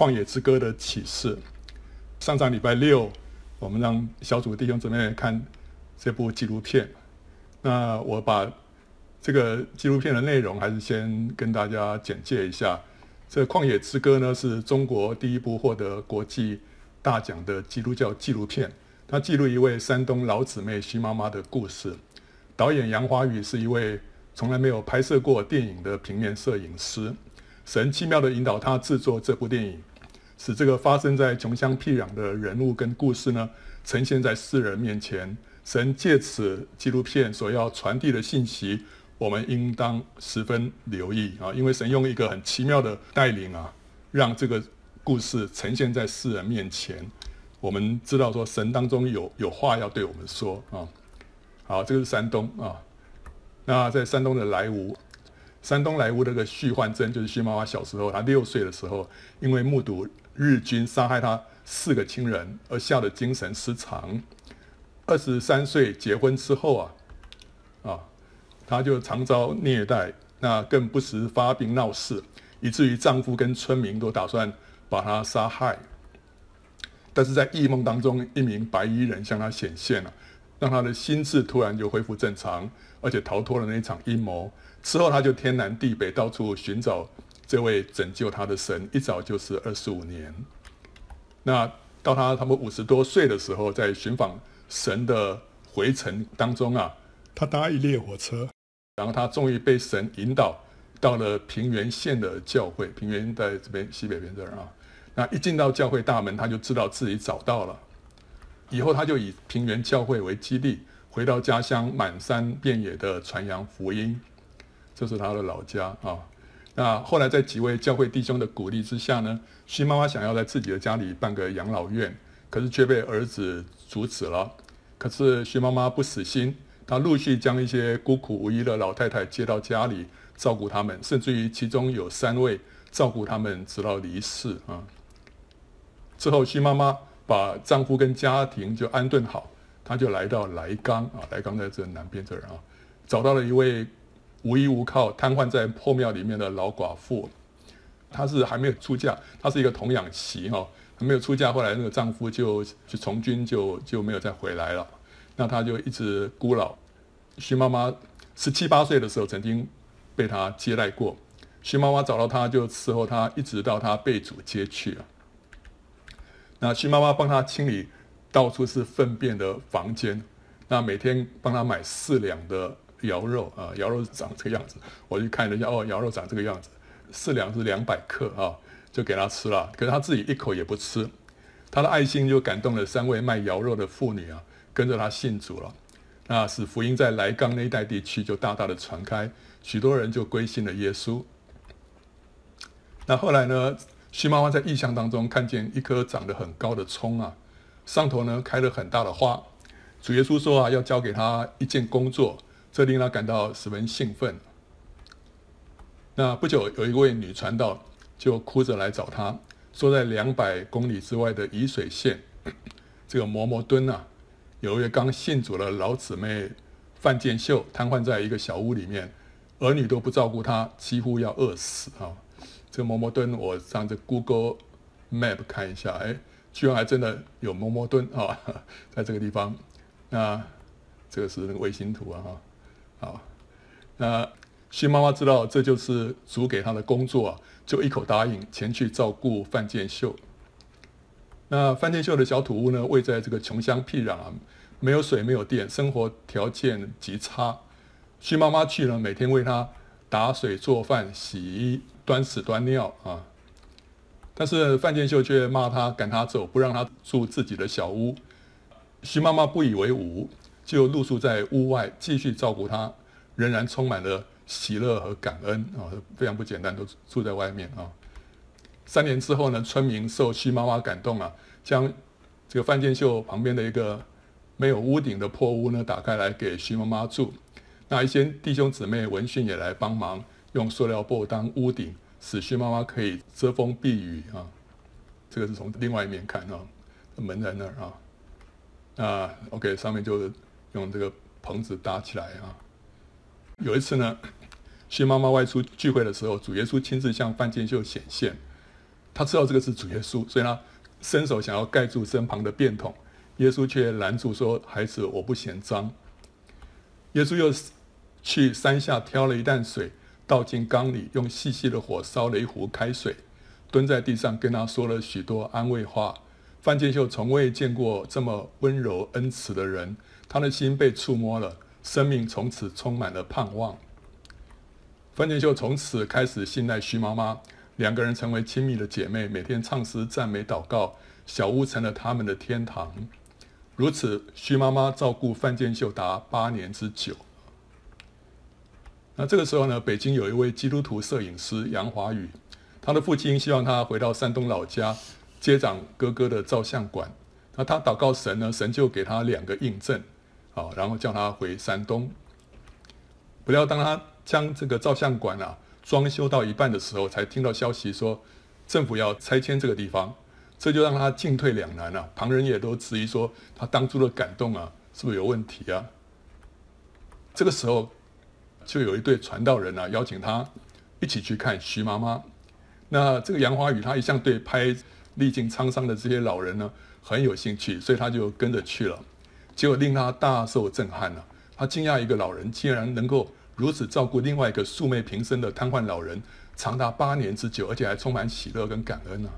旷野之歌的启示。上上礼拜六，我们让小组弟兄姊妹看这部纪录片。那我把这个纪录片的内容，还是先跟大家简介一下。这《旷野之歌》呢，是中国第一部获得国际大奖的基督教纪录片。它记录一位山东老姊妹徐妈妈的故事。导演杨华宇是一位从来没有拍摄过电影的平面摄影师。神奇妙地引导他制作这部电影，使这个发生在穷乡僻壤的人物跟故事呢，呈现在世人面前。神借此纪录片所要传递的信息，我们应当十分留意啊！因为神用一个很奇妙的带领啊，让这个故事呈现在世人面前。我们知道说，神当中有有话要对我们说啊。好，这个是山东啊。那在山东的莱芜，山东莱芜那个徐焕珍，就是徐妈妈小时候，她六岁的时候，因为目睹日军杀害她四个亲人，而吓得精神失常。二十三岁结婚之后啊，啊。她就常遭虐待，那更不时发病闹事，以至于丈夫跟村民都打算把她杀害。但是在异梦当中，一名白衣人向她显现了，让她的心智突然就恢复正常，而且逃脱了那一场阴谋。之后，她就天南地北到处寻找这位拯救他的神，一早就是二十五年。那到他他们五十多岁的时候，在寻访神的回程当中啊，他搭一列火车。然后他终于被神引导到了平原县的教会，平原在这边西北边这儿啊。那一进到教会大门，他就知道自己找到了。以后他就以平原教会为基地，回到家乡满山遍野的传扬福音，这是他的老家啊。那后来在几位教会弟兄的鼓励之下呢，徐妈妈想要在自己的家里办个养老院，可是却被儿子阻止了。可是徐妈妈不死心。她陆续将一些孤苦无依的老太太接到家里照顾他们，甚至于其中有三位照顾他们直到离世啊。之后，徐妈妈把丈夫跟家庭就安顿好，她就来到莱冈啊，莱冈在这南边这儿啊，找到了一位无依无靠、瘫痪在破庙里面的老寡妇。她是还没有出嫁，她是一个童养媳哈，还没有出嫁。后来那个丈夫就去从军就，就没有再回来了。那她就一直孤老。徐妈妈十七八岁的时候，曾经被她接待过。徐妈妈找到她，就伺候她，一直到她被主接去啊。那徐妈妈帮她清理到处是粪便的房间，那每天帮她买四两的羊肉啊，羊肉长这个样子。我去看了一下，哦，羊肉长这个样子，四两是两百克啊，就给他吃了。可是他自己一口也不吃。他的爱心就感动了三位卖羊肉的妇女啊，跟着他信主了。那使福音在莱冈那一带地区就大大的传开，许多人就归信了耶稣。那后来呢，徐妈妈在异象当中看见一棵长得很高的葱啊，上头呢开了很大的花。主耶稣说啊，要交给他一件工作，这令他感到十分兴奋。那不久，有一位女传道就哭着来找他，说在两百公里之外的沂水县 这个摩摩墩啊。有一位刚信主的老姊妹范建秀，瘫痪在一个小屋里面，儿女都不照顾她，几乎要饿死啊！这个摩摩墩，我上这 Google Map 看一下，哎，居然还真的有摩摩墩啊，在这个地方。那这个是那个卫星图啊，哈，好。那徐妈妈知道这就是主给她的工作啊，就一口答应前去照顾范建秀。那范建秀的小土屋呢，位在这个穷乡僻壤啊，没有水，没有电，生活条件极差。徐妈妈去了，每天为他打水、做饭、洗衣、端屎端尿啊。但是范建秀却骂他，赶他走，不让他住自己的小屋。徐妈妈不以为忤，就露宿在屋外，继续照顾他，仍然充满了喜乐和感恩啊，非常不简单，都住在外面啊。三年之后呢，村民受徐妈妈感动啊，将这个范建秀旁边的一个没有屋顶的破屋呢打开来给徐妈妈住。那一些弟兄姊妹闻讯也来帮忙，用塑料布当屋顶，使徐妈妈可以遮风避雨啊。这个是从另外一面看啊，门在那儿啊。啊，OK，上面就用这个棚子搭起来啊。有一次呢，徐妈妈外出聚会的时候，主耶稣亲自向范建秀显现。他知道这个是主耶稣，所以他伸手想要盖住身旁的便桶，耶稣却拦住说：“孩子，我不嫌脏。”耶稣又去山下挑了一担水，倒进缸里，用细细的火烧了一壶开水，蹲在地上跟他说了许多安慰话。范建秀从未见过这么温柔恩慈的人，他的心被触摸了，生命从此充满了盼望。范建秀从此开始信赖徐妈妈，两个人成为亲密的姐妹，每天唱诗赞美祷告，小屋成了他们的天堂。如此，徐妈妈照顾范建秀达八年之久。那这个时候呢，北京有一位基督徒摄影师杨华宇，他的父亲希望他回到山东老家。接掌哥哥的照相馆，那他祷告神呢，神就给他两个印证，好，然后叫他回山东。不料当他将这个照相馆啊装修到一半的时候，才听到消息说政府要拆迁这个地方，这就让他进退两难了啊。旁人也都质疑说他当初的感动啊，是不是有问题啊？这个时候就有一对传道人啊邀请他一起去看徐妈妈。那这个杨华宇他一向对拍。历经沧桑的这些老人呢，很有兴趣，所以他就跟着去了。结果令他大受震撼了。他惊讶一个老人竟然能够如此照顾另外一个素昧平生的瘫痪老人，长达八年之久，而且还充满喜乐跟感恩呢。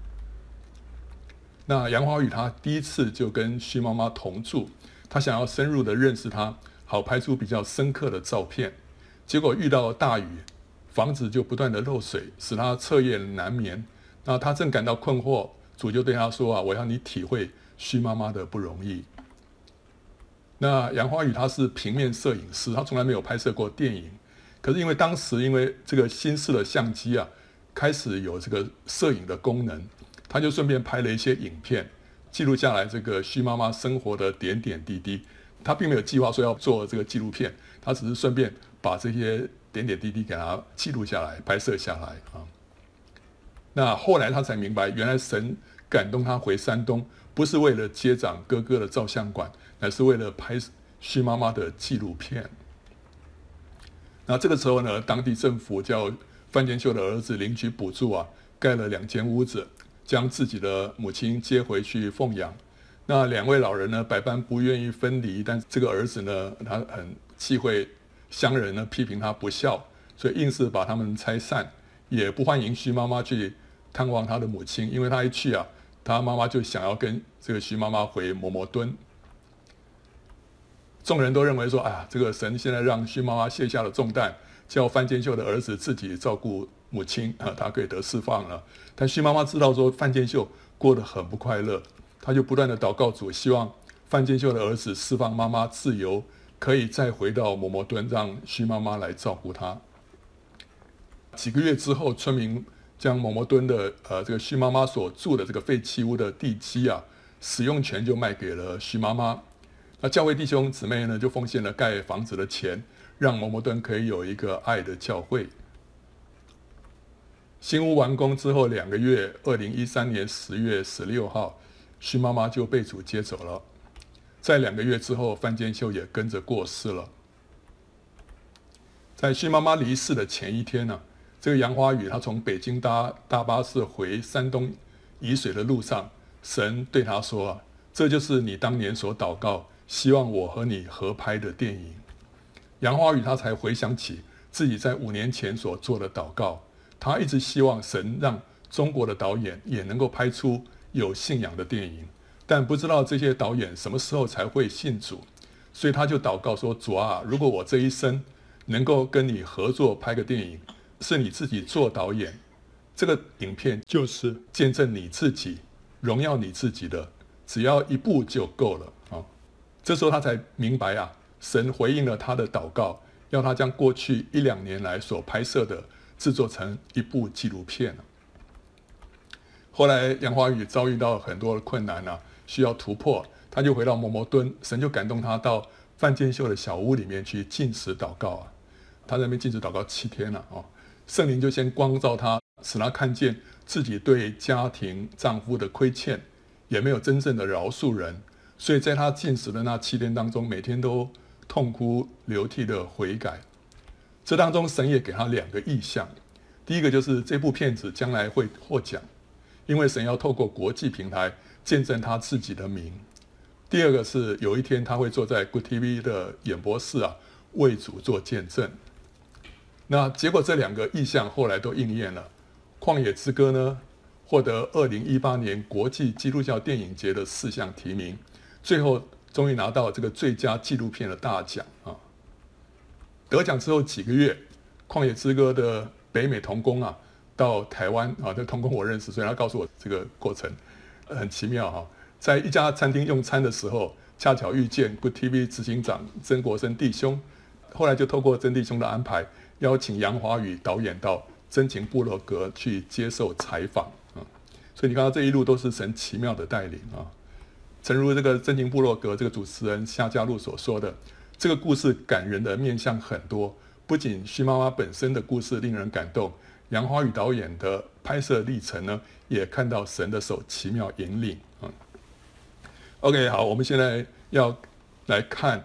那杨华宇他第一次就跟徐妈妈同住，他想要深入的认识她，好拍出比较深刻的照片。结果遇到大雨，房子就不断的漏水，使他彻夜难眠。那他正感到困惑。主就对他说：“啊，我要你体会徐妈妈的不容易。”那杨华宇他是平面摄影师，他从来没有拍摄过电影。可是因为当时因为这个新式的相机啊，开始有这个摄影的功能，他就顺便拍了一些影片，记录下来这个徐妈妈生活的点点滴滴。他并没有计划说要做这个纪录片，他只是顺便把这些点点滴滴给他记录下来、拍摄下来啊。那后来他才明白，原来神感动他回山东，不是为了接掌哥哥的照相馆，乃是为了拍徐妈妈的纪录片。那这个时候呢，当地政府叫范建秀的儿子领取补助啊，盖了两间屋子，将自己的母亲接回去奉养。那两位老人呢，百般不愿意分离，但这个儿子呢，他很忌讳乡人呢批评他不孝，所以硬是把他们拆散，也不欢迎徐妈妈去。探望他的母亲，因为他一去啊，他妈妈就想要跟这个徐妈妈回摩摩敦。众人都认为说，哎呀，这个神现在让徐妈妈卸下了重担，叫范建秀的儿子自己照顾母亲啊，他可以得释放了。但徐妈妈知道说范建秀过得很不快乐，他就不断的祷告主，希望范建秀的儿子释放妈妈自由，可以再回到摩摩敦，让徐妈妈来照顾他。几个月之后，村民。将某某敦的呃这个徐妈妈所住的这个废弃屋的地基啊，使用权就卖给了徐妈妈。那教会弟兄姊妹呢，就奉献了盖房子的钱，让某某敦可以有一个爱的教会。新屋完工之后两个月，二零一三年十月十六号，徐妈妈就被主接走了。在两个月之后，范建秀也跟着过世了。在徐妈妈离世的前一天呢、这个杨华宇，他从北京搭大巴士回山东沂水的路上，神对他说：“啊，这就是你当年所祷告，希望我和你合拍的电影。”杨华宇他才回想起自己在五年前所做的祷告，他一直希望神让中国的导演也能够拍出有信仰的电影，但不知道这些导演什么时候才会信主，所以他就祷告说：“主啊，如果我这一生能够跟你合作拍个电影。”是你自己做导演，这个影片就是见证你自己、荣耀你自己的，只要一部就够了啊！这时候他才明白啊，神回应了他的祷告，要他将过去一两年来所拍摄的制作成一部纪录片。后来杨华宇遭遇到很多的困难啊，需要突破，他就回到摩摩敦，神就感动他到范建秀的小屋里面去禁食祷告啊，他在那边禁食祷告七天了啊。圣灵就先光照他，使他看见自己对家庭丈夫的亏欠，也没有真正的饶恕人，所以在他禁食的那七天当中，每天都痛哭流涕的悔改。这当中，神也给他两个意象，第一个就是这部片子将来会获奖，因为神要透过国际平台见证他自己的名。第二个是有一天他会坐在 Good TV 的演播室啊，为主做见证。那结果这两个意象后来都应验了，《旷野之歌》呢获得二零一八年国际基督教电影节的四项提名，最后终于拿到这个最佳纪录片的大奖啊！得奖之后几个月，《旷野之歌》的北美同工啊，到台湾啊，这同工我认识，所以他告诉我这个过程很奇妙哈。在一家餐厅用餐的时候，恰巧遇见 Good TV 执行长曾国生弟兄，后来就透过曾弟兄的安排，邀请杨华宇导演到真情部落格去接受采访啊。所以你看到这一路都是神奇妙的带领啊。诚如这个真情部落格这个主持人夏嘉璐所说的，这个故事感人的面向很多。不仅徐妈妈本身的故事令人感动，杨华宇导演的拍摄历程呢，也看到神的手奇妙引领啊。OK，好，我们现在要来看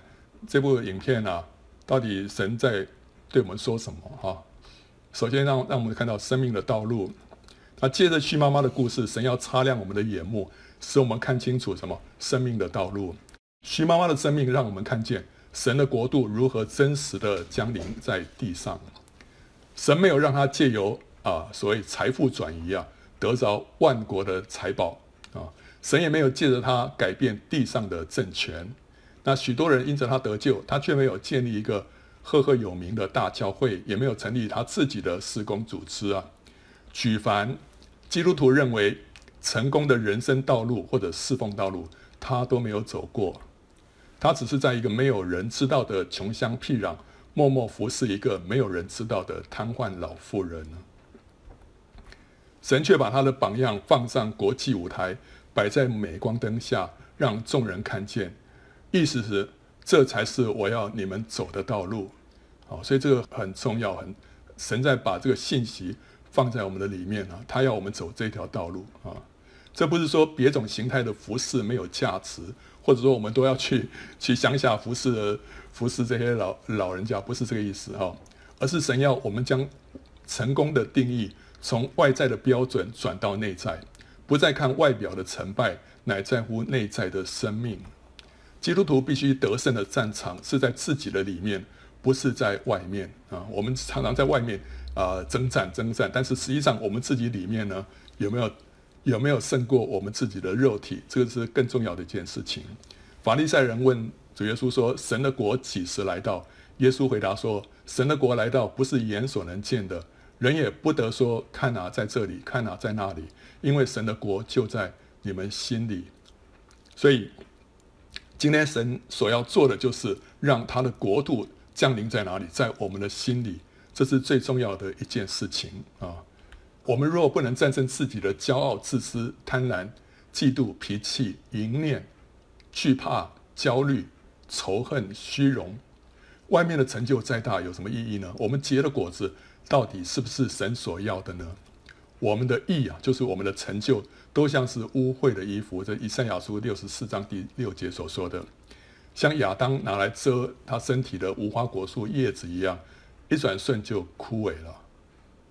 这部影片啊，到底神在对我们说什么哈？首先让让我们看到生命的道路，那接着徐妈妈的故事，神要擦亮我们的眼目，使我们看清楚什么生命的道路。徐妈妈的生命让我们看见。神的国度如何真实的降临在地上？神没有让他借由啊所谓财富转移啊得着万国的财宝啊，神也没有借着他改变地上的政权。那许多人因着他得救，他却没有建立一个赫赫有名的大教会，也没有成立他自己的事工组织啊。举凡基督徒认为成功的人生道路或者侍奉道路，他都没有走过。他只是在一个没有人知道的穷乡僻壤，默默服侍一个没有人知道的瘫痪老妇人。神却把他的榜样放上国际舞台，摆在镁光灯下，让众人看见。意思是，这才是我要你们走的道路。好，所以这个很重要，很神在把这个信息放在我们的里面啊，他要我们走这条道路啊。这不是说别种形态的服侍没有价值。或者说，我们都要去去乡下服侍服侍这些老老人家，不是这个意思哈，而是神要我们将成功的定义从外在的标准转到内在，不再看外表的成败，乃在乎内在的生命。基督徒必须得胜的战场是在自己的里面，不是在外面啊。我们常常在外面啊征战征战，但是实际上我们自己里面呢，有没有？有没有胜过我们自己的肉体？这个是更重要的一件事情。法利赛人问主耶稣说：“神的国几时来到？”耶稣回答说：“神的国来到，不是眼所能见的，人也不得说看哪在这里，看哪在那里，因为神的国就在你们心里。”所以，今天神所要做的就是让他的国度降临在哪里，在我们的心里，这是最重要的一件事情啊。我们若不能战胜自己的骄傲、自私、贪婪、嫉妒、脾气、淫念、惧怕、焦虑、仇恨、虚荣，外面的成就再大有什么意义呢？我们结的果子到底是不是神所要的呢？我们的义啊，就是我们的成就，都像是污秽的衣服。这以赛亚书六十四章第六节所说的，像亚当拿来遮他身体的无花果树叶子一样，一转瞬就枯萎了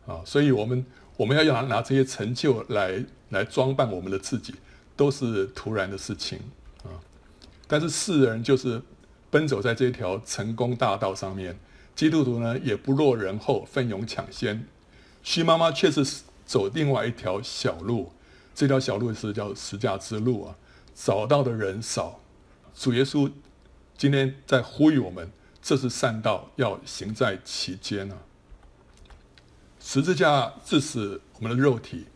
啊！所以，我们。我们要拿拿这些成就来来装扮我们的自己，都是徒然的事情啊！但是世人就是奔走在这条成功大道上面，基督徒呢也不落人后，奋勇抢先。徐妈妈却是走另外一条小路，这条小路是叫十架之路啊，找到的人少。主耶稣今天在呼吁我们，这是善道，要行在其间啊。十字架致死我们的肉体，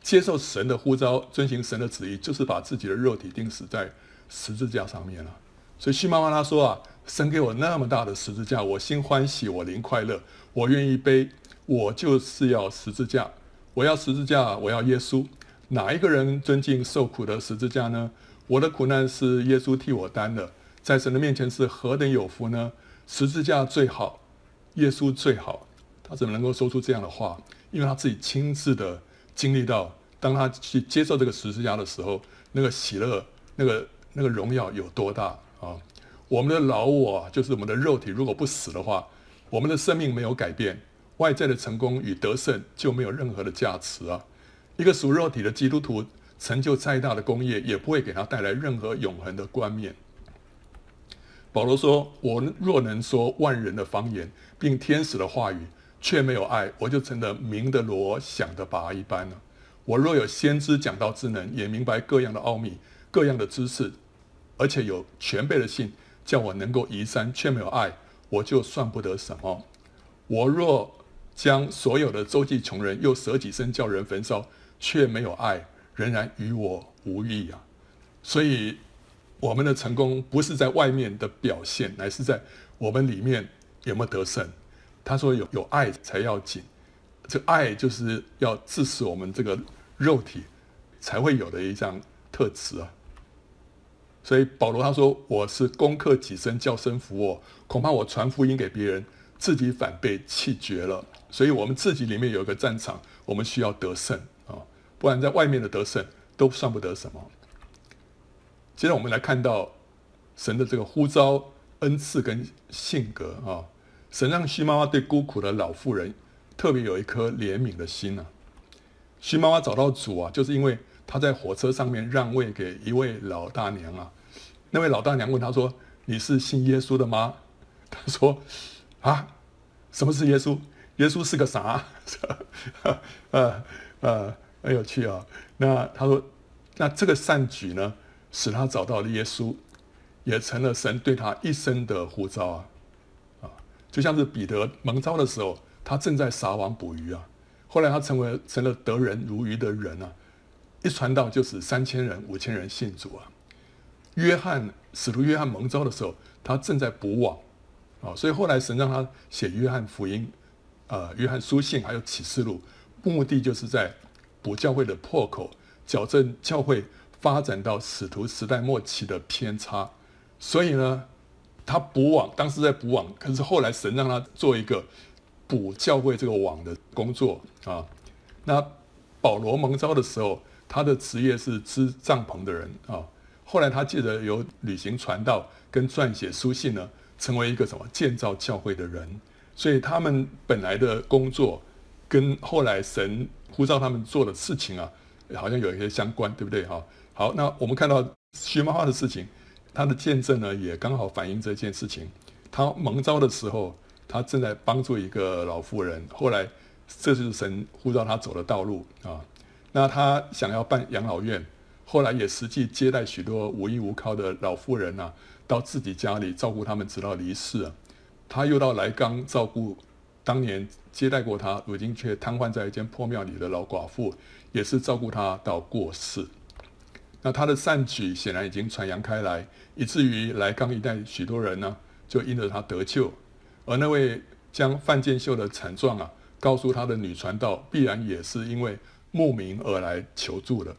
接受神的呼召，遵行神的旨意，就是把自己的肉体钉死在十字架上面了。所以，徐妈妈她说啊，神给我那么大的十字架，我心欢喜，我灵快乐，我愿意背，我就是要十字架，我要十字架，我要耶稣。哪一个人尊敬受苦的十字架呢？我的苦难是耶稣替我担的，在神的面前是何等有福呢？十字架最好，耶稣最好。他怎么能够说出这样的话？因为他自己亲自的经历到，当他去接受这个十字架的时候，那个喜乐、那个那个荣耀有多大啊！我们的老我，就是我们的肉体，如果不死的话，我们的生命没有改变，外在的成功与得胜就没有任何的价值啊！一个属肉体的基督徒，成就再大的功业，也不会给他带来任何永恒的冠冕。保罗说：“我若能说万人的方言，并天使的话语，却没有爱，我就成了鸣的锣，响的鈸一般了。我若有先知讲道之能，也明白各样的奥秘、各样的知识，而且有全备的信，叫我能够移山，却没有爱，我就算不得什么。我若将所有的周济穷人，又舍己身叫人焚烧，却没有爱。”仍然与我无益啊！所以我们的成功不是在外面的表现，乃是在我们里面有没有得胜。他说有有爱才要紧，这爱就是要致使我们这个肉体才会有的一项特质啊。所以保罗他说：“我是攻克己身，叫身服我，恐怕我传福音给别人，自己反被弃绝了。”所以，我们自己里面有一个战场，我们需要得胜啊。不然，在外面的得胜都算不得什么。接着，我们来看到神的这个呼召、恩赐跟性格啊。神让徐妈妈对孤苦的老妇人特别有一颗怜悯的心、啊。徐妈妈找到主啊，就是因为她在火车上面让位给一位老大娘啊。那位老大娘问她说：“你是信耶稣的吗？” 她说：“啊，什么是耶稣？耶稣是个啥？”呃 呃。很有趣啊、那他说，那这个善举呢，使他找到了耶稣，也成了神对他一生的呼召啊！啊，就像是彼得蒙召的时候，他正在撒网捕鱼啊，后来他成为成了得人如鱼的人啊，一传道就是三千人、五千人信主啊。约翰使徒约翰蒙召的时候，他正在捕网啊，所以后来神让他写约翰福音、呃，约翰书信还有启示录，目的就是在。补教会的破口，矫正教会发展到使徒时代末期的偏差。所以呢，他补网，当时在补网，可是后来神让他做一个补教会这个网的工作啊。那保罗蒙召的时候，他的职业是织帐篷的人啊。后来他借着有旅行传道跟撰写书信呢，成为一个什么建造教会的人。所以他们本来的工作跟后来神。呼召他们做的事情啊，好像有一些相关，对不对？哈，好，那我们看到须妈妈的事情，她的见证呢，也刚好反映这件事情。她蒙召的时候，她正在帮助一个老妇人，后来这就是神呼召她走的道路啊。那她想要办养老院，后来也实际接待许多无依无靠的老妇人呐、啊，到自己家里照顾他们，直到离世。她又到来冈照顾。当年接待过他，如今却瘫痪在一间破庙里的老寡妇，也是照顾他到过世。那他的善举显然已经传扬开来，以至于来冈一带许多人呢，就因着他得救。而那位将范建秀的惨状啊，告诉他的女传道，必然也是因为慕名而来求助的。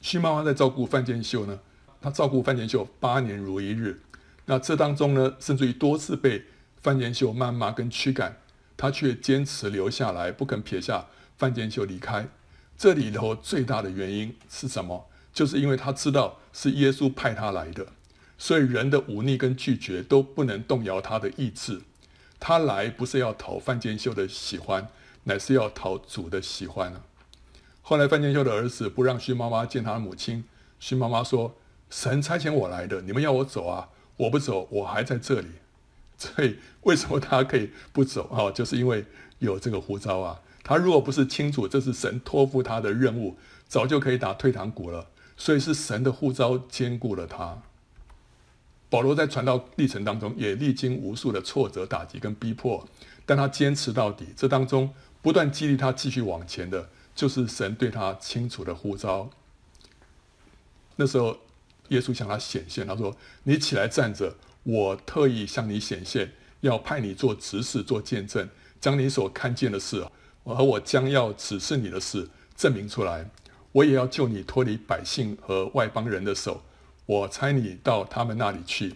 徐妈妈在照顾范建秀呢，她照顾范建秀八年如一日。那这当中呢，甚至于多次被。范建秀谩骂跟驱赶，她却坚持留下来，不肯撇下范建秀离开。这里头最大的原因是什么？就是因为他知道是耶稣派他来的，所以人的忤逆跟拒绝都不能动摇他的意志。他来不是要讨范建秀的喜欢，乃是要讨主的喜欢啊。后来范建秀的儿子不让徐妈妈见他的母亲，徐妈妈说：“神差遣我来的，你们要我走啊？我不走，我还在这里。”所以，为什么他可以不走啊？就是因为有这个呼召啊。他如果不是清楚这是神托付他的任务，早就可以打退堂鼓了。所以是神的呼召坚固了他。保罗在传道历程当中也历经无数的挫折、打击跟逼迫，但他坚持到底。这当中不断激励他继续往前的，就是神对他清楚的呼召。那时候，耶稣向他显现，他说：“你起来站着。”我特意向你显现，要派你做执事、做见证，将你所看见的事我和我将要指示你的事证明出来。我也要救你脱离百姓和外邦人的手。我差你到他们那里去，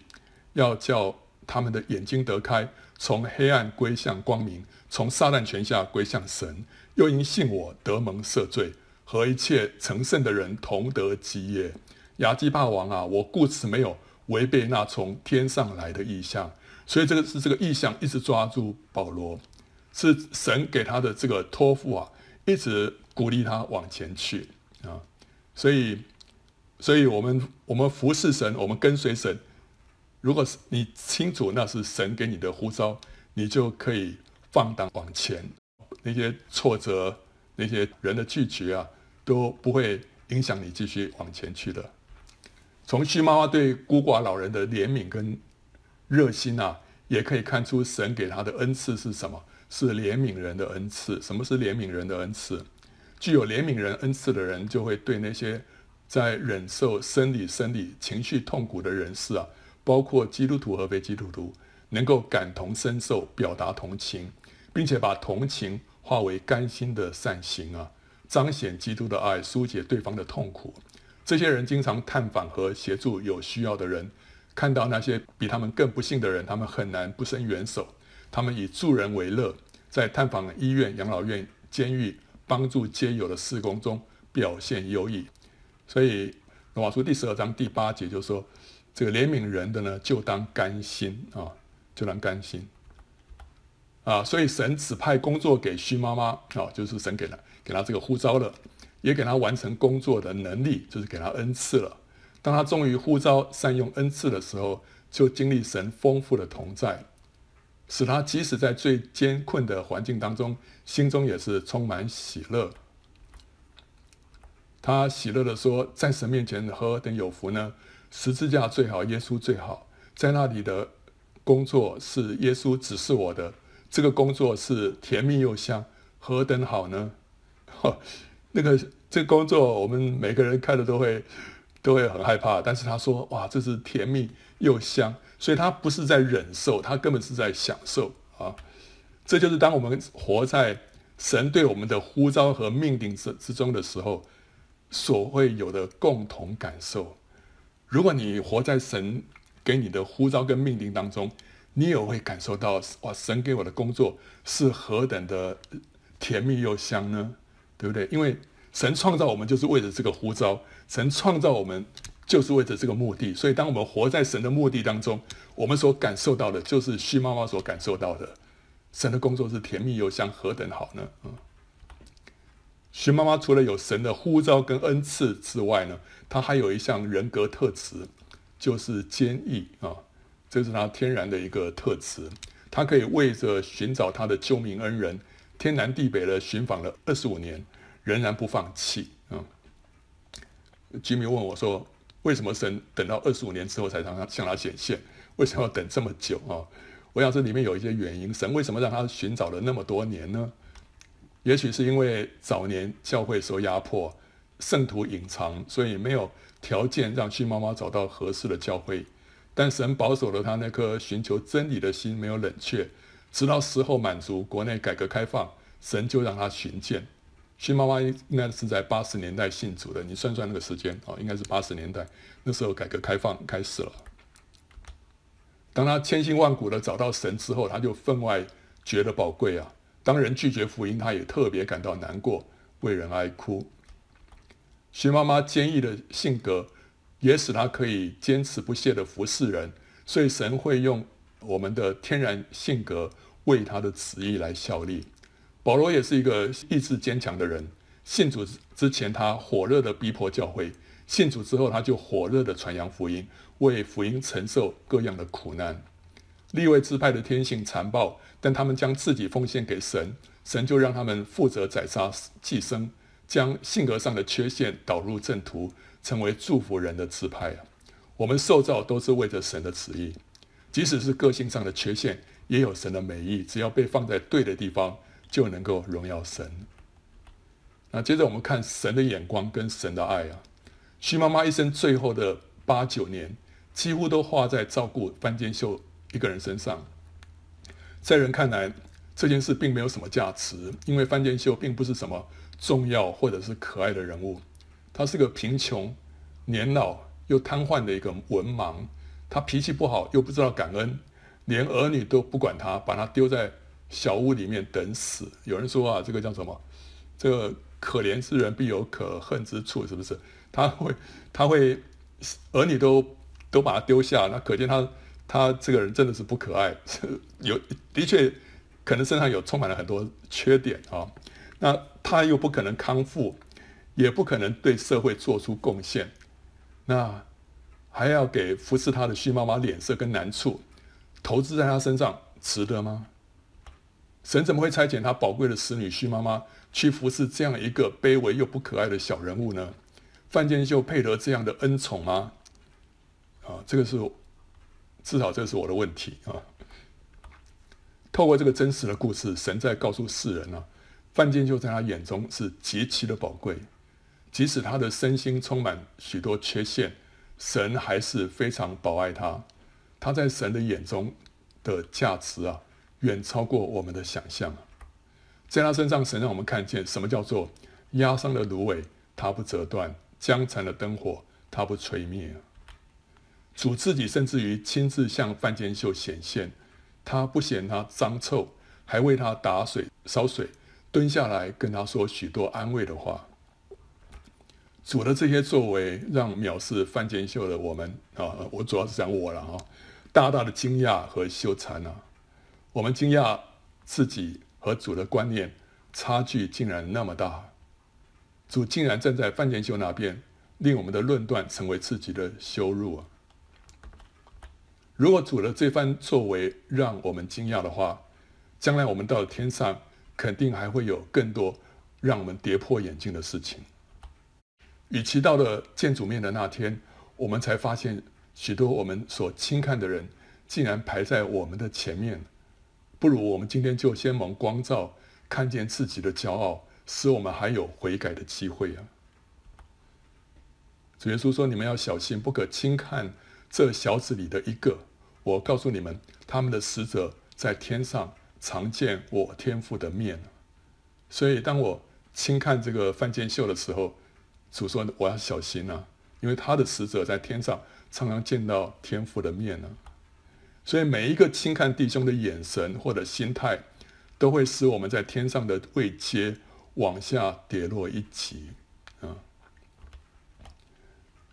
要叫他们的眼睛得开，从黑暗归向光明，从撒旦权下归向神。又因信我得蒙赦罪，和一切成圣的人同得基业。亚基霸王啊，我故此没有。违背那从天上来的意象，所以这个是这个意象一直抓住保罗，是神给他的这个托付啊，一直鼓励他往前去啊。所以，所以我们我们服侍神，我们跟随神。如果是你清楚那是神给你的呼召，你就可以放胆往前。那些挫折，那些人的拒绝啊，都不会影响你继续往前去的。从徐妈妈对孤寡老人的怜悯跟热心啊，也可以看出神给他的恩赐是什么？是怜悯人的恩赐。什么是怜悯人的恩赐？具有怜悯人恩赐的人，就会对那些在忍受生理、生理情绪痛苦的人士啊，包括基督徒和非基督徒，能够感同身受，表达同情，并且把同情化为甘心的善行啊，彰显基督的爱，疏解对方的痛苦。这些人经常探访和协助有需要的人，看到那些比他们更不幸的人，他们很难不伸援手。他们以助人为乐，在探访医院、养老院、监狱、帮助街友的事工中表现优异。所以，罗马书第十二章第八节就说：“这个怜悯人的呢，就当甘心啊，就当甘心啊。”所以神指派工作给须妈妈啊，就是神给了给他这个呼召了。也给他完成工作的能力，就是给他恩赐了。当他忠于呼召、善用恩赐的时候，就经历神丰富的同在，使他即使在最艰困的环境当中，心中也是充满喜乐。他喜乐地说：“在神面前何等有福呢？十字架最好，耶稣最好。在那里的工作是耶稣指示我的，这个工作是甜蜜又香，何等好呢？”呵 那个这个工作，我们每个人看了都会都会很害怕。但是他说：“哇，这是甜蜜又香。”所以他不是在忍受，他根本是在享受啊！这就是当我们活在神对我们的呼召和命令之之中的时候，所会有的共同感受。如果你活在神给你的呼召跟命令当中，你也会感受到哇，神给我的工作是何等的甜蜜又香呢？对不对？因为神创造我们就是为了这个呼召，神创造我们就是为着这个目的。所以，当我们活在神的目的当中，我们所感受到的，就是须妈妈所感受到的。神的工作是甜蜜又香，何等好呢？嗯，徐妈妈除了有神的呼召跟恩赐之外呢，她还有一项人格特质，就是坚毅啊，这是她天然的一个特质。她可以为着寻找她的救命恩人，天南地北的寻访了二十五年。仍然不放弃啊！吉米问我说：“为什么神等到二十五年之后才让他向他显现？为什么要等这么久啊？”我想这里面有一些原因。神为什么让他寻找了那么多年呢？也许是因为早年教会受压迫，圣徒隐藏，所以没有条件让须妈妈找到合适的教会。但神保守了他那颗寻求真理的心，没有冷却，直到时候满足，国内改革开放，神就让他寻见。须妈妈应该是在八十年代信主的，你算算那个时间啊，应该是八十年代，那时候改革开放开始了。当他千辛万苦的找到神之后，他就分外觉得宝贵啊。当人拒绝福音，他也特别感到难过，为人哀哭。徐妈妈坚毅的性格也使他可以坚持不懈的服侍人，所以神会用我们的天然性格为他的旨意来效力。保罗也是一个意志坚强的人。信主之前，他火热的逼迫教会；信主之后，他就火热的传扬福音，为福音承受各样的苦难。利未支派的天性残暴，但他们将自己奉献给神，神就让他们负责宰杀寄生，将性格上的缺陷导入正途，成为祝福人的支派。我们受造都是为着神的旨意，即使是个性上的缺陷，也有神的美意，只要被放在对的地方。就能够荣耀神。那接着我们看神的眼光跟神的爱啊。徐妈妈一生最后的八九年，几乎都花在照顾范建秀一个人身上。在人看来，这件事并没有什么价值，因为范建秀并不是什么重要或者是可爱的人物。他是个贫穷、年老又瘫痪的一个文盲。他脾气不好，又不知道感恩，连儿女都不管他，把他丢在。小屋里面等死。有人说啊，这个叫什么？这个可怜之人必有可恨之处，是不是？他会，他会，儿女都都把他丢下，那可见他他这个人真的是不可爱，有的确可能身上有充满了很多缺点啊。那他又不可能康复，也不可能对社会做出贡献，那还要给服侍他的须妈妈脸色跟难处，投资在他身上值得吗？神怎么会差遣他宝贵的使女须妈妈去服侍这样一个卑微又不可爱的小人物呢？范建秀配得这样的恩宠吗？啊，这个是至少这是我的问题啊。透过这个真实的故事，神在告诉世人啊，范建秀在他眼中是极其的宝贵，即使他的身心充满许多缺陷，神还是非常宝爱他。他在神的眼中的价值啊，远超过我们的想象。在他身上，神让我们看见什么叫做压伤的芦苇，它不折断；江残的灯火，它不吹灭。主自己甚至于亲自向范建秀显现。他不嫌他脏臭，还为他打水烧水，蹲下来跟他说许多安慰的话。主的这些作为，让藐视范建秀的我们啊，我主要是讲我了啊，大大的惊讶和羞惭啊。我们惊讶自己和主的观念差距竟然那么大，主竟然站在范建秀那边，令我们的论断成为自己的羞辱。如果主的这番作为让我们惊讶的话，将来我们到了天上，肯定还会有更多让我们跌破眼镜的事情。与其到了见主面的那天，我们才发现许多我们所轻看的人，竟然排在我们的前面，不如我们今天就先蒙光照，看见自己的骄傲，使我们还有悔改的机会啊！主耶稣说：“你们要小心，不可轻看。”这小子里的一个，我告诉你们，他们的使者在天上常见我天父的面。所以，当我轻看这个范建秀的时候，主说我要小心啊，因为他的使者在天上常常见到天父的面呢。所以，每一个轻看弟兄的眼神或者心态，都会使我们在天上的位阶往下跌落一级啊。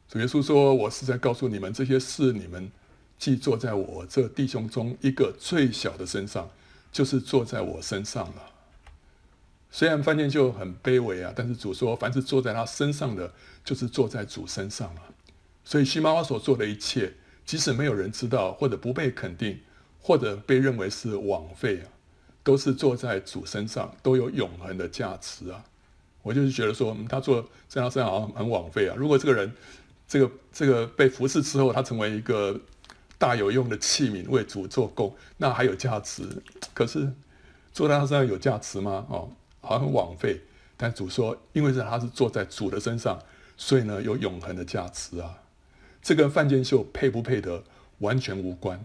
主耶稣说：“我是在告诉你们，这些事你们既坐在我这弟兄中一个最小的身上，就是坐在我身上了。虽然范建就很卑微啊，但是主说，凡是坐在他身上的，就是坐在主身上了。所以徐妈妈所做的一切，即使没有人知道，或者不被肯定，或者被认为是枉费啊，都是做在主身上，都有永恒的价值啊。我就是觉得说，嗯，他做在他身上好像很枉费啊。如果这个人，这个这个被服侍之后，他成为一个大有用的器皿，为主做工，那还有价值。可是坐在他身上有价值吗？哦，好像很枉费。但主说，因为是他是坐在主的身上，所以呢有永恒的价值啊。这跟范建秀配不配得完全无关。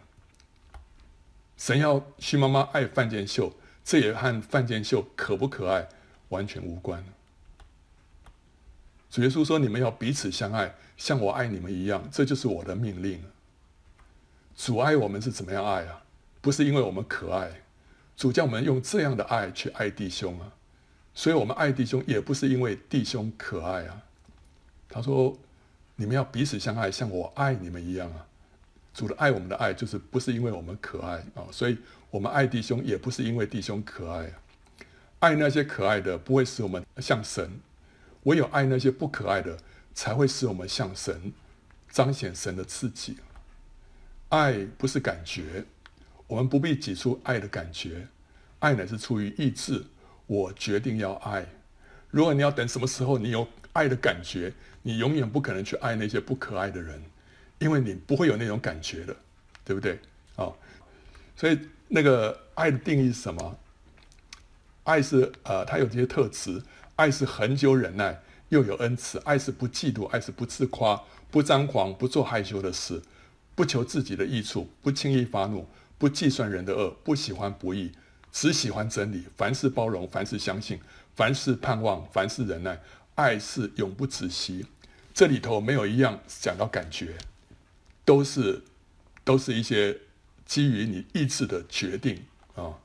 神要徐妈妈爱范建秀，这也和范建秀可不可爱完全无关。主耶稣说：“你们要彼此相爱。”像我爱你们一样，这就是我的命令。主爱我们是怎么样爱啊？不是因为我们可爱，主叫我们用这样的爱去爱弟兄啊。所以我们爱弟兄也不是因为弟兄可爱啊。他说：“你们要彼此相爱，像我爱你们一样啊。”主的爱我们的爱就是不是因为我们可爱啊，所以我们爱弟兄也不是因为弟兄可爱啊。爱那些可爱的不会使我们像神，唯有爱那些不可爱的。才会使我们像神，彰显神的自己。爱不是感觉，我们不必挤出爱的感觉，爱乃是出于意志。我决定要爱。如果你要等什么时候你有爱的感觉，你永远不可能去爱那些不可爱的人，因为你不会有那种感觉的，对不对？啊，所以那个爱的定义是什么？爱是呃，它有这些特质，爱是恒久忍耐。又有恩慈，爱是不嫉妒，爱是不自夸，不张狂，不做害羞的事，不求自己的益处，不轻易发怒，不计算人的恶，不喜欢不义，只喜欢真理。凡事包容，凡事相信，凡事盼望，凡事忍耐。爱是永不止息。这里头没有一样讲到感觉，都是都是一些基于你意志的决定啊。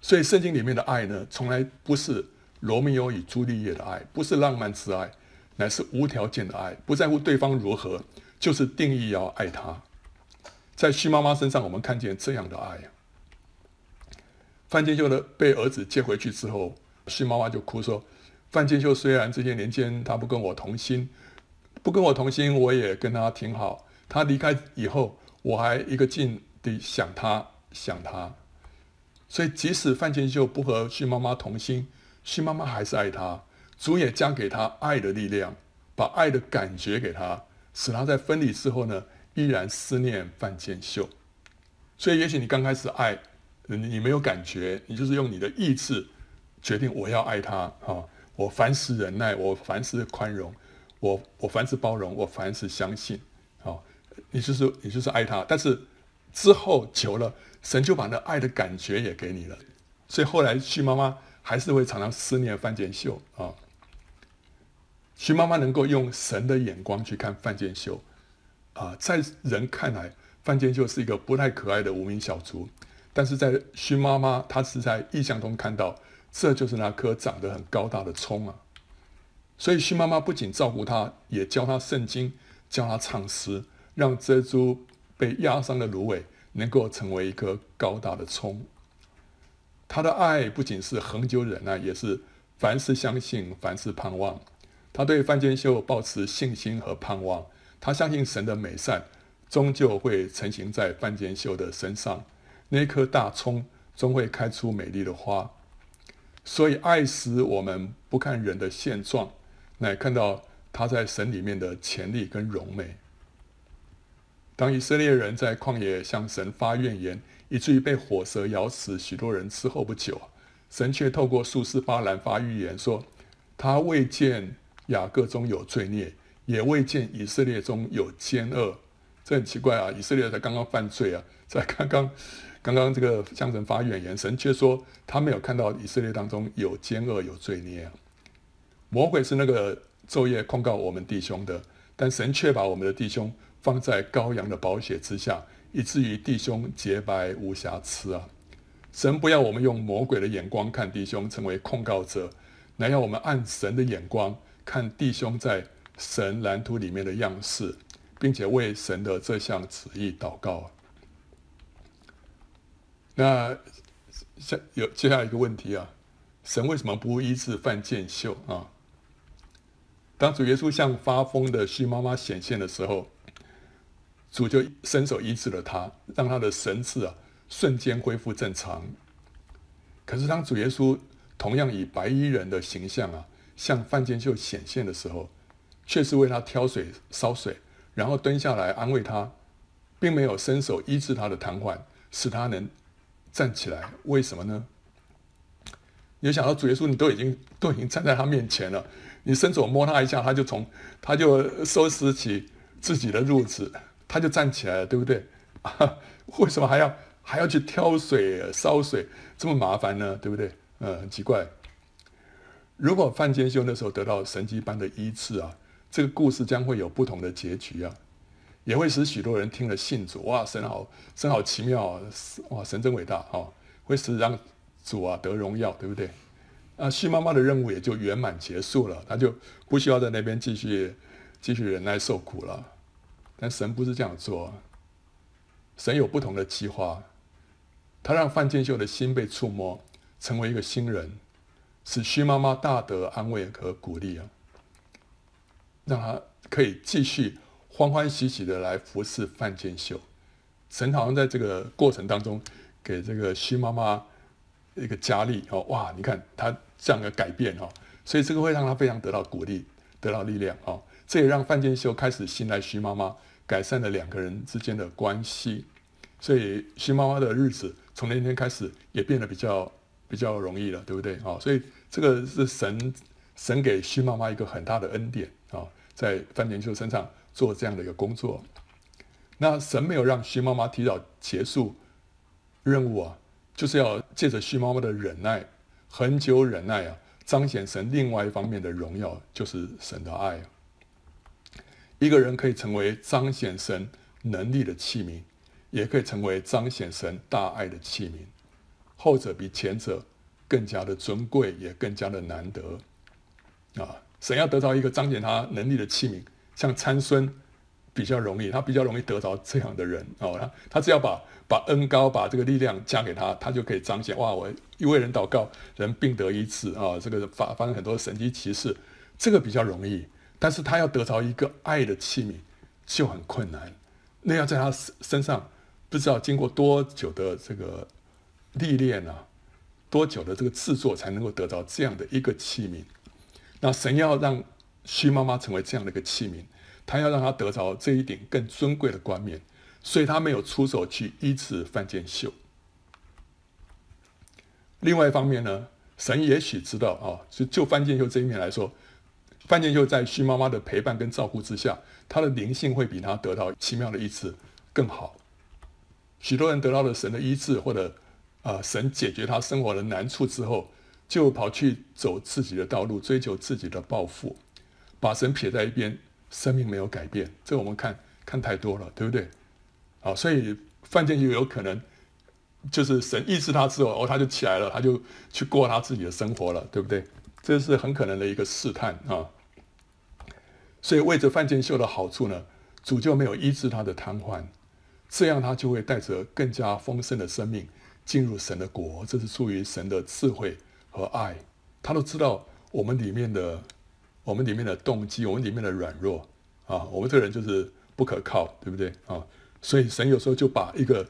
所以圣经里面的爱呢，从来不是。罗密欧与朱丽叶的爱不是浪漫之爱，乃是无条件的爱，不在乎对方如何，就是定义要爱他。在徐妈妈身上，我们看见这样的爱。范建秀呢，被儿子接回去之后，徐妈妈就哭说：“范建秀虽然这些年间他不跟我同心，不跟我同心，我也跟他挺好。他离开以后，我还一个劲地想他，想他。所以即使范建秀不和须妈妈同心，须妈妈还是爱他。主也将给他爱的力量，把爱的感觉给他，使他在分离之后呢，依然思念范建秀。所以，也许你刚开始爱。”你没有感觉，你就是用你的意志决定我要爱他啊！我凡事忍耐，我凡事宽容，我我凡事包容，我凡事相信。好，你就是你就是爱他。但是之后久了，神就把那爱的感觉也给你了。所以后来须妈妈还是会常常思念范建秀啊。徐妈妈能够用神的眼光去看范建秀啊，在人看来，范建秀是一个不太可爱的无名小卒。但是在徐妈妈，她是在异象中看到，这就是那颗长得很高大的葱啊。所以须妈妈不仅照顾他，也教他圣经，教他唱诗，让这株被压伤的芦苇能够成为一棵高大的葱。他的爱不仅是恒久忍耐，也是凡事相信，凡事盼望。他对范建秀抱持信心和盼望，他相信神的美善终究会成型在范建秀的身上。那颗大葱终会开出美丽的花，所以爱使我们不看人的现状，乃看到他在神里面的潜力跟荣美。当以色列人在旷野向神发怨言，以至于被火蛇咬死许多人之后不久，神却透过术士巴兰发预言说：他未见雅各中有罪孽，也未见以色列中有奸恶。这很奇怪啊！以色列才刚刚犯罪啊，在刚刚。刚刚这个向神发怨言，神却说他没有看到以色列当中有奸恶、有罪孽啊。魔鬼是那个昼夜控告我们弟兄的，但神却把我们的弟兄放在羔羊的宝血之下，以至于弟兄洁白无瑕疵啊。神不要我们用魔鬼的眼光看弟兄，成为控告者，乃要我们按神的眼光看弟兄在神蓝图里面的样式，并且为神的这项旨意祷告。那下有接下来一个问题啊，神为什么不医治范建秀啊？当主耶稣向发疯的须妈妈显现的时候，主就伸手医治了他，让他的神智啊瞬间恢复正常。可是当主耶稣同样以白衣人的形象啊向范建秀显现的时候，却是为他挑水烧水，然后蹲下来安慰他，并没有伸手医治他的瘫痪，使他能。站起来，为什么呢？你想到主耶稣，你都已经都已经站在他面前了，你伸手摸他一下，他就从他就收拾起自己的褥子，他就站起来了，对不对？啊，为什么还要还要去挑水烧水，这么麻烦呢？对不对？嗯，很奇怪。如果范建秀那时候得到神迹般的医治啊，这个故事将会有不同的结局啊。也会使许多人听了信主，哇，神好，神好奇妙，哇，神真伟大啊！会使让主啊得荣耀，对不对？啊，须妈妈的任务也就圆满结束了，她就不需要在那边继续继续忍耐受苦了。但神不是这样做，神有不同的计划，他让范建秀的心被触摸，成为一个新人，使须妈妈大得安慰和鼓励啊，让他可以继续。欢欢喜喜的来服侍范建秀，神好像在这个过程当中给这个须妈妈一个加力哦，哇！你看他这样的改变哦，所以这个会让他非常得到鼓励，得到力量哦。这也让范建秀开始信赖徐妈妈，改善了两个人之间的关系。所以徐妈妈的日子从那天开始也变得比较比较容易了，对不对？哦，所以这个是神神给徐妈妈一个很大的恩典啊，在范建秀身上。做这样的一个工作，那神没有让徐妈妈提早结束任务啊，就是要借着徐妈妈的忍耐，很久忍耐啊，彰显神另外一方面的荣耀，就是神的爱。一个人可以成为彰显神能力的器皿，也可以成为彰显神大爱的器皿，后者比前者更加的尊贵，也更加的难得啊！神要得到一个彰显他能力的器皿。像参孙比较容易，他比较容易得着这样的人哦。他他只要把把恩膏把这个力量加给他，他就可以彰显哇！我一为人祷告，人病得医治啊、这个发发生很多神迹奇事，这个比较容易。但是他要得着一个爱的器皿就很困难，那要在他身身上不知道经过多久的这个历练啊，多久的这个制作才能够得到这样的一个器皿。那神要让须妈妈成为这样的一个器皿。他要让他得着这一顶更尊贵的冠冕，所以他没有出手去医治范建秀。另外一方面呢，神也许知道啊，就就范建秀这一面来说，范建秀在徐妈妈的陪伴跟照顾之下，他的灵性会比他得到奇妙的医治更好。许多人得到了神的医治，或者啊，神解决他生活的难处之后，就跑去走自己的道路，追求自己的抱负，把神撇在一边。生命没有改变，这我们看看太多了，对不对？好，所以范建秀有可能就是神医治他之后，哦，他就起来了，他就去过他自己的生活了，对不对？这是很可能的一个试探啊。所以为着范建秀的好处呢，主就没有医治他的瘫痪，这样他就会带着更加丰盛的生命进入神的国。这是出于神的智慧和爱，他都知道我们里面的。我们里面的动机，我们里面的软弱啊，我们这个人就是不可靠，对不对啊？所以神有时候就把一个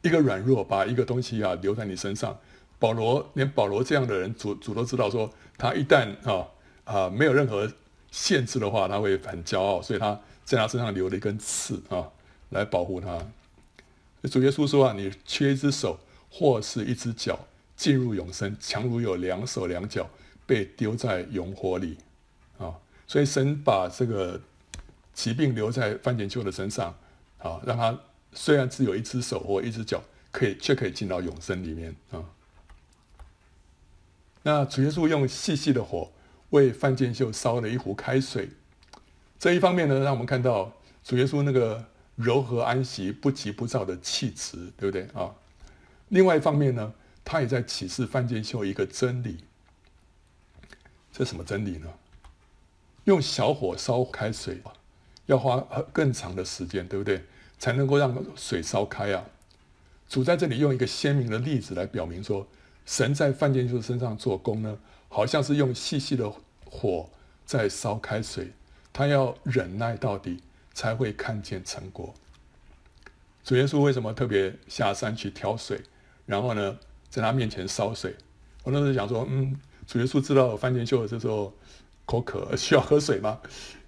一个软弱，把一个东西啊留在你身上。保罗连保罗这样的人，主主都知道说，他一旦啊啊没有任何限制的话，他会很骄傲，所以他在他身上留了一根刺啊，来保护他。主耶稣说啊，你缺一只手或是一只脚，进入永生，强如有两手两脚被丢在永火里。所以神把这个疾病留在范建秀的身上，啊，让他虽然只有一只手或一只脚，可以却可以进到永生里面啊。那主耶稣用细细的火为范建秀烧了一壶开水，这一方面呢，让我们看到主耶稣那个柔和安息、不急不躁的气质，对不对啊？另外一方面呢，他也在启示范建秀一个真理，这什么真理呢？用小火烧开水，要花更长的时间，对不对？才能够让水烧开啊！主在这里用一个鲜明的例子来表明说，神在范建秀身上做工呢，好像是用细细的火在烧开水，他要忍耐到底，才会看见成果。主耶稣为什么特别下山去挑水，然后呢，在他面前烧水？我那时候想说，嗯，主耶稣知道范建秀这时候。口渴需要喝水吗？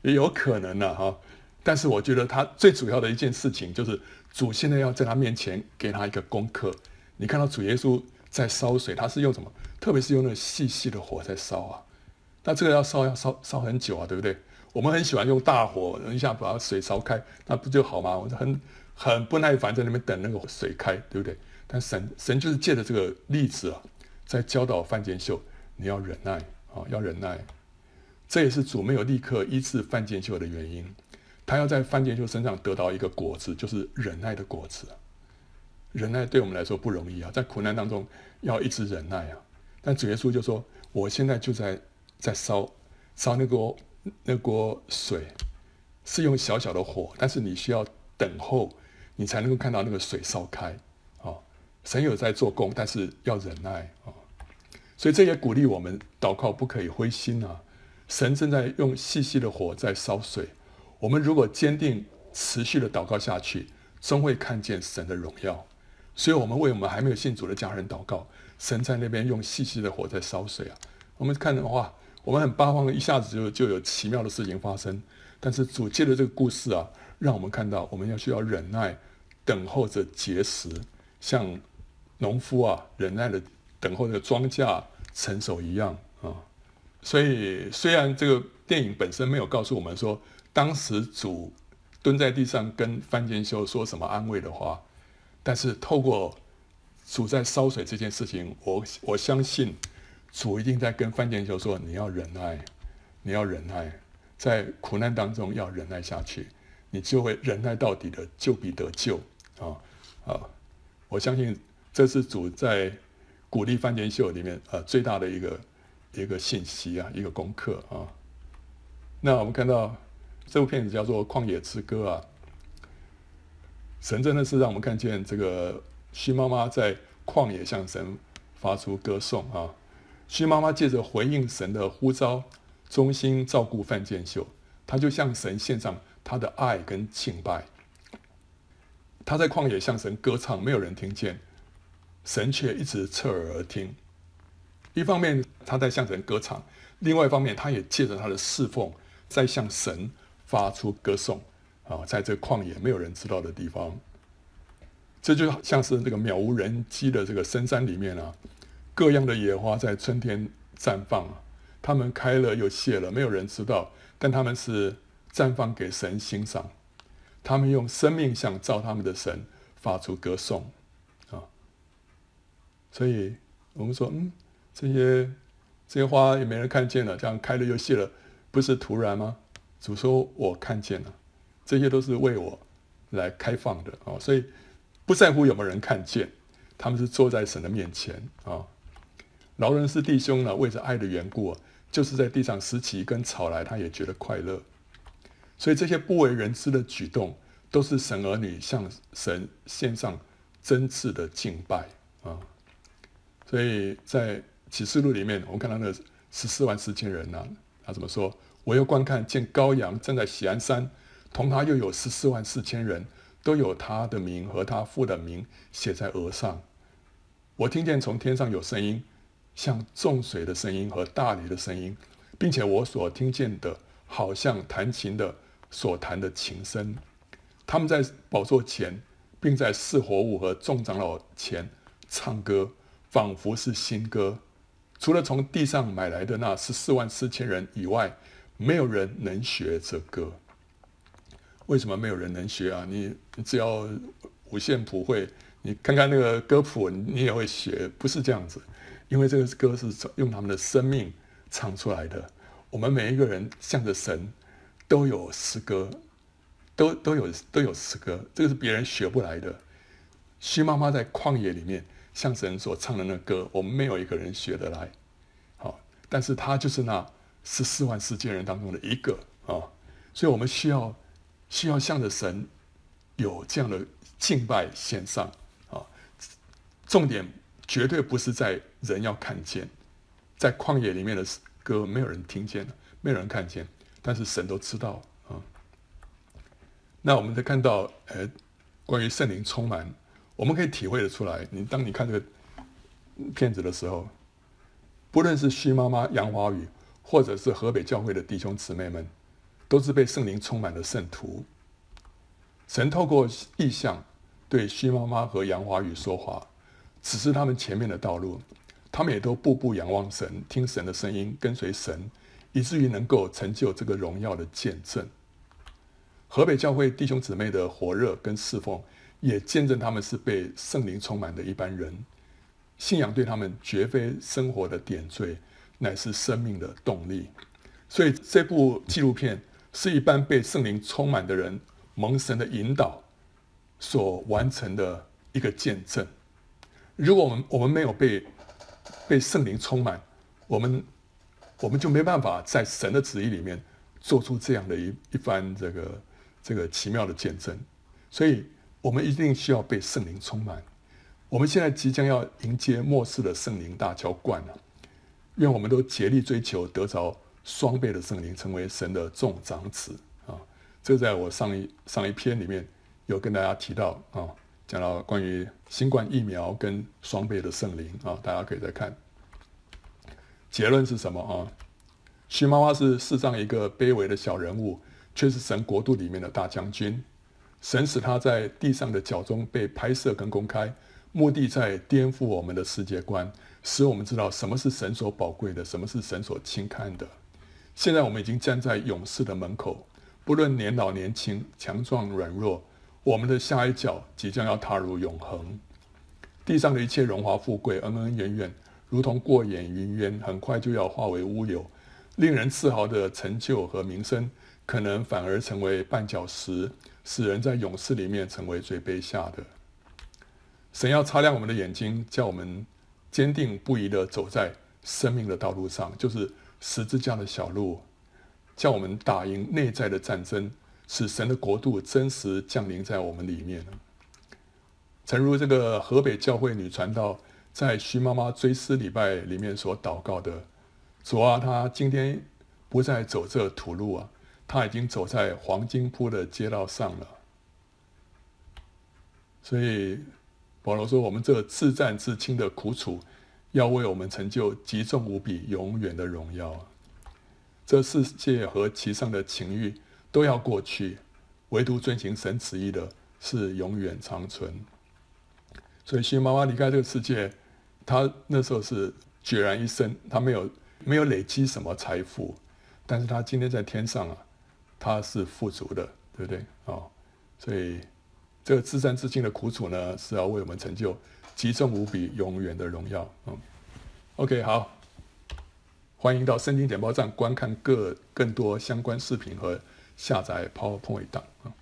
也有可能呢，哈。但是我觉得他最主要的一件事情就是主现在要在他面前给他一个功课。你看到主耶稣在烧水，他是用什么？特别是用那细细的火在烧啊。那这个要烧要烧烧很久啊，对不对？我们很喜欢用大火一下把水烧开，那不就好吗？我就很很不耐烦在那边等那个水开，对不对？但神神就是借着这个例子啊，在教导范建秀，你要忍耐啊，要忍耐。这也是主没有立刻医治范建秀的原因，他要在范建秀身上得到一个果子，就是忍耐的果子。忍耐对我们来说不容易啊，在苦难当中要一直忍耐啊。但主耶稣就说：“我现在就在在烧烧那锅那锅水，是用小小的火，但是你需要等候，你才能够看到那个水烧开啊。神有在做工，但是要忍耐啊。所以这也鼓励我们祷告不可以灰心啊。”神正在用细细的火在烧水，我们如果坚定持续的祷告下去，终会看见神的荣耀。所以，我们为我们还没有信主的家人祷告，神在那边用细细的火在烧水啊。我们看的话，我们很巴望一下子就就有奇妙的事情发生。但是主借的这个故事啊，让我们看到我们要需要忍耐，等候着结实，像农夫啊忍耐的等候着庄稼成熟一样。所以，虽然这个电影本身没有告诉我们说，当时主蹲在地上跟范建秀说什么安慰的话，但是透过主在烧水这件事情，我我相信主一定在跟范建秀说：你要忍耐，你要忍耐，在苦难当中要忍耐下去，你就会忍耐到底的，就必得救啊啊！我相信这是主在鼓励范建秀里面啊最大的一个。一个信息啊，一个功课啊。那我们看到这部片子叫做《旷野之歌》啊，神真的是让我们看见这个须妈妈在旷野向神发出歌颂啊。须妈妈借着回应神的呼召，忠心照顾范建秀，她就向神献上她的爱跟敬拜。她在旷野向神歌唱，没有人听见，神却一直侧耳而听。一方面他在向神歌唱，另外一方面他也借着他的侍奉，在向神发出歌颂。啊，在这旷野没有人知道的地方，这就像是这个渺无人迹的这个深山里面啊，各样的野花在春天绽放啊，它们开了又谢了，没有人知道，但它们是绽放给神欣赏，他们用生命向造他们的神发出歌颂啊，所以我们说，嗯，这些这些花也没人看见了，这样开了又谢了，不是突然吗？主说我看见了。这些都是为我来开放的啊，所以不在乎有没有人看见，他们是坐在神的面前啊。劳伦斯弟兄呢，为着爱的缘故，就是在地上拾起一根草来，他也觉得快乐。所以这些不为人知的举动，都是神儿女向神献上真挚的敬拜啊。所以在启示录里面，我们看到那十四万四千人呢，他怎么说？我又观看，见羔羊站在喜安山。同他又有十四万四千人，都有他的名和他父的名写在额上。我听见从天上有声音，像众水的声音和大雷的声音，并且我所听见的，好像弹琴的所弹的琴声。他们在宝座前，并在四活物和众长老前唱歌，仿佛是新歌。除了从地上买来的那十四万四千人以外，没有人能学这歌。为什么没有人能学啊？你你只要五线谱会，你看看那个歌谱，你也会学。不是这样子，因为这个歌是用他们的生命唱出来的。我们每一个人向着神都有诗歌，都都有都有诗歌，这个是别人学不来的。新妈妈在旷野里面向神所唱的那歌，我们没有一个人学得来。好，但是他就是那十四万四千人当中的一个啊，所以我们需要。需要向着神有这样的敬拜献上啊！重点绝对不是在人要看见，在旷野里面的歌没有人听见，没有人看见，但是神都知道啊。那我们再看到，呃，关于圣灵充满，我们可以体会得出来。你当你看这个片子的时候，不论是徐妈妈杨华宇，或者是河北教会的弟兄姊妹们。都是被圣灵充满的圣徒。神透过异象对徐妈妈和杨华宇说话，指示他们前面的道路。他们也都步步仰望神，听神的声音，跟随神，以至于能够成就这个荣耀的见证。河北教会弟兄姊妹的火热跟侍奉，也见证他们是被圣灵充满的一般人。信仰对他们绝非生活的点缀，乃是生命的动力。所以这部纪录片。是一般被圣灵充满的人蒙神的引导所完成的一个见证。如果我们我们没有被被圣灵充满，我们我们就没办法在神的旨意里面做出这样的一一番这个这个奇妙的见证。所以，我们一定需要被圣灵充满。我们现在即将要迎接末世的圣灵大浇灌了，愿我们都竭力追求得着。双倍的圣灵成为神的众长子啊！这在我上一上一篇里面有跟大家提到啊，讲到关于新冠疫苗跟双倍的圣灵啊，大家可以再看。结论是什么啊？徐妈妈是世上一个卑微的小人物，却是神国度里面的大将军。神使他在地上的脚中被拍摄跟公开，目的在颠覆我们的世界观，使我们知道什么是神所宝贵的，什么是神所轻看的。现在我们已经站在永世的门口，不论年老年轻、强壮软弱，我们的下一脚即将要踏入永恒。地上的一切荣华富贵、恩恩怨怨，如同过眼云烟，很快就要化为乌有。令人自豪的成就和名声，可能反而成为绊脚石，使人在勇士里面成为最卑下的。神要擦亮我们的眼睛，叫我们坚定不移地走在生命的道路上，就是。十字架的小路，叫我们打赢内在的战争，使神的国度真实降临在我们里面。诚如这个河北教会女传道在徐妈妈追思礼拜里面所祷告的，主啊，她今天不再走这土路啊，他已经走在黄金铺的街道上了。所以保罗说，我们这至暂至轻的苦楚，要为我们成就极重无比、永远的荣耀。这世界和其上的情欲都要过去，唯独遵行神旨意的是永远长存。所以，徐妈妈离开这个世界，她那时候是孑然一身，她没有没有累积什么财富，但是她今天在天上啊，他是富足的，对不对？啊，所以这个至善至轻的苦楚呢，是要为我们成就极重无比、永远的荣耀。嗯，OK，好，欢迎到圣经简报站观看各更多相关视频和下载 PowerPoint 档啊。